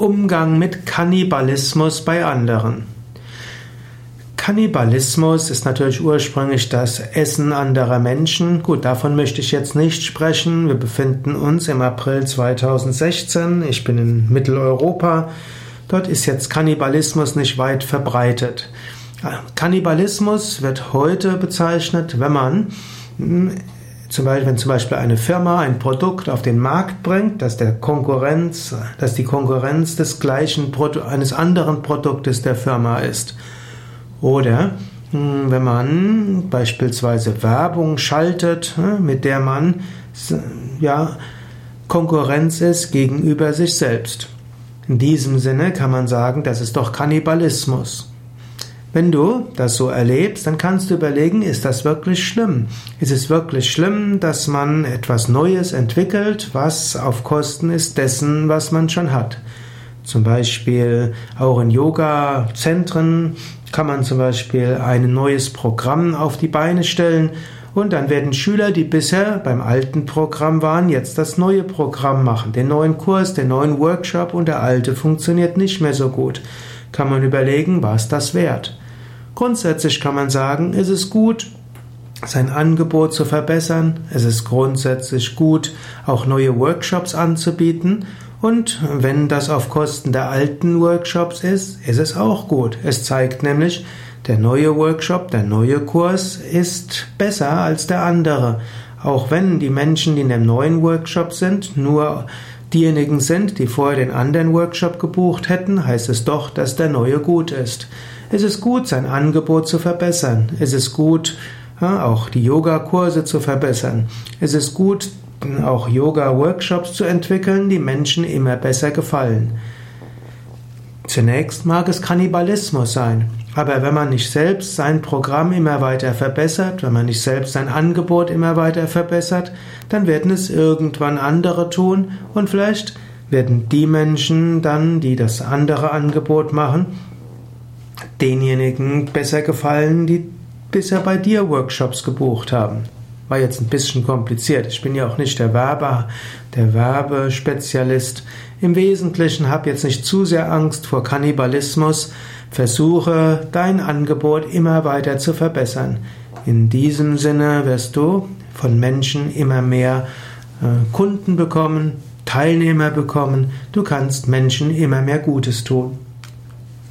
Umgang mit Kannibalismus bei anderen. Kannibalismus ist natürlich ursprünglich das Essen anderer Menschen. Gut, davon möchte ich jetzt nicht sprechen. Wir befinden uns im April 2016. Ich bin in Mitteleuropa. Dort ist jetzt Kannibalismus nicht weit verbreitet. Kannibalismus wird heute bezeichnet, wenn man hm, zum Beispiel, wenn zum Beispiel eine Firma ein Produkt auf den Markt bringt, dass der Konkurrenz, dass die Konkurrenz des gleichen eines anderen Produktes der Firma ist. Oder hm, wenn man beispielsweise Werbung schaltet, hm, mit der man ja Konkurrenz ist gegenüber sich selbst. In diesem Sinne kann man sagen, das ist doch Kannibalismus. Wenn du das so erlebst, dann kannst du überlegen, ist das wirklich schlimm? Ist es wirklich schlimm, dass man etwas Neues entwickelt, was auf Kosten ist dessen, was man schon hat? Zum Beispiel auch in Yoga-Zentren kann man zum Beispiel ein neues Programm auf die Beine stellen und dann werden Schüler, die bisher beim alten Programm waren, jetzt das neue Programm machen, den neuen Kurs, den neuen Workshop und der alte funktioniert nicht mehr so gut. Kann man überlegen, was das wert? Grundsätzlich kann man sagen, es ist gut, sein Angebot zu verbessern. Es ist grundsätzlich gut, auch neue Workshops anzubieten. Und wenn das auf Kosten der alten Workshops ist, ist es auch gut. Es zeigt nämlich, der neue Workshop, der neue Kurs ist besser als der andere. Auch wenn die Menschen, die in dem neuen Workshop sind, nur diejenigen sind, die vorher den anderen Workshop gebucht hätten, heißt es doch, dass der neue gut ist. Es ist gut, sein Angebot zu verbessern. Es ist gut, auch die Yoga-Kurse zu verbessern. Es ist gut, auch Yoga-Workshops zu entwickeln, die Menschen immer besser gefallen. Zunächst mag es Kannibalismus sein, aber wenn man nicht selbst sein Programm immer weiter verbessert, wenn man nicht selbst sein Angebot immer weiter verbessert, dann werden es irgendwann andere tun und vielleicht werden die Menschen dann, die das andere Angebot machen, denjenigen besser gefallen, die bisher bei dir Workshops gebucht haben. War jetzt ein bisschen kompliziert. Ich bin ja auch nicht der Werber, der Werbespezialist. Im Wesentlichen hab jetzt nicht zu sehr Angst vor Kannibalismus. Versuche dein Angebot immer weiter zu verbessern. In diesem Sinne wirst du von Menschen immer mehr äh, Kunden bekommen, Teilnehmer bekommen. Du kannst Menschen immer mehr Gutes tun.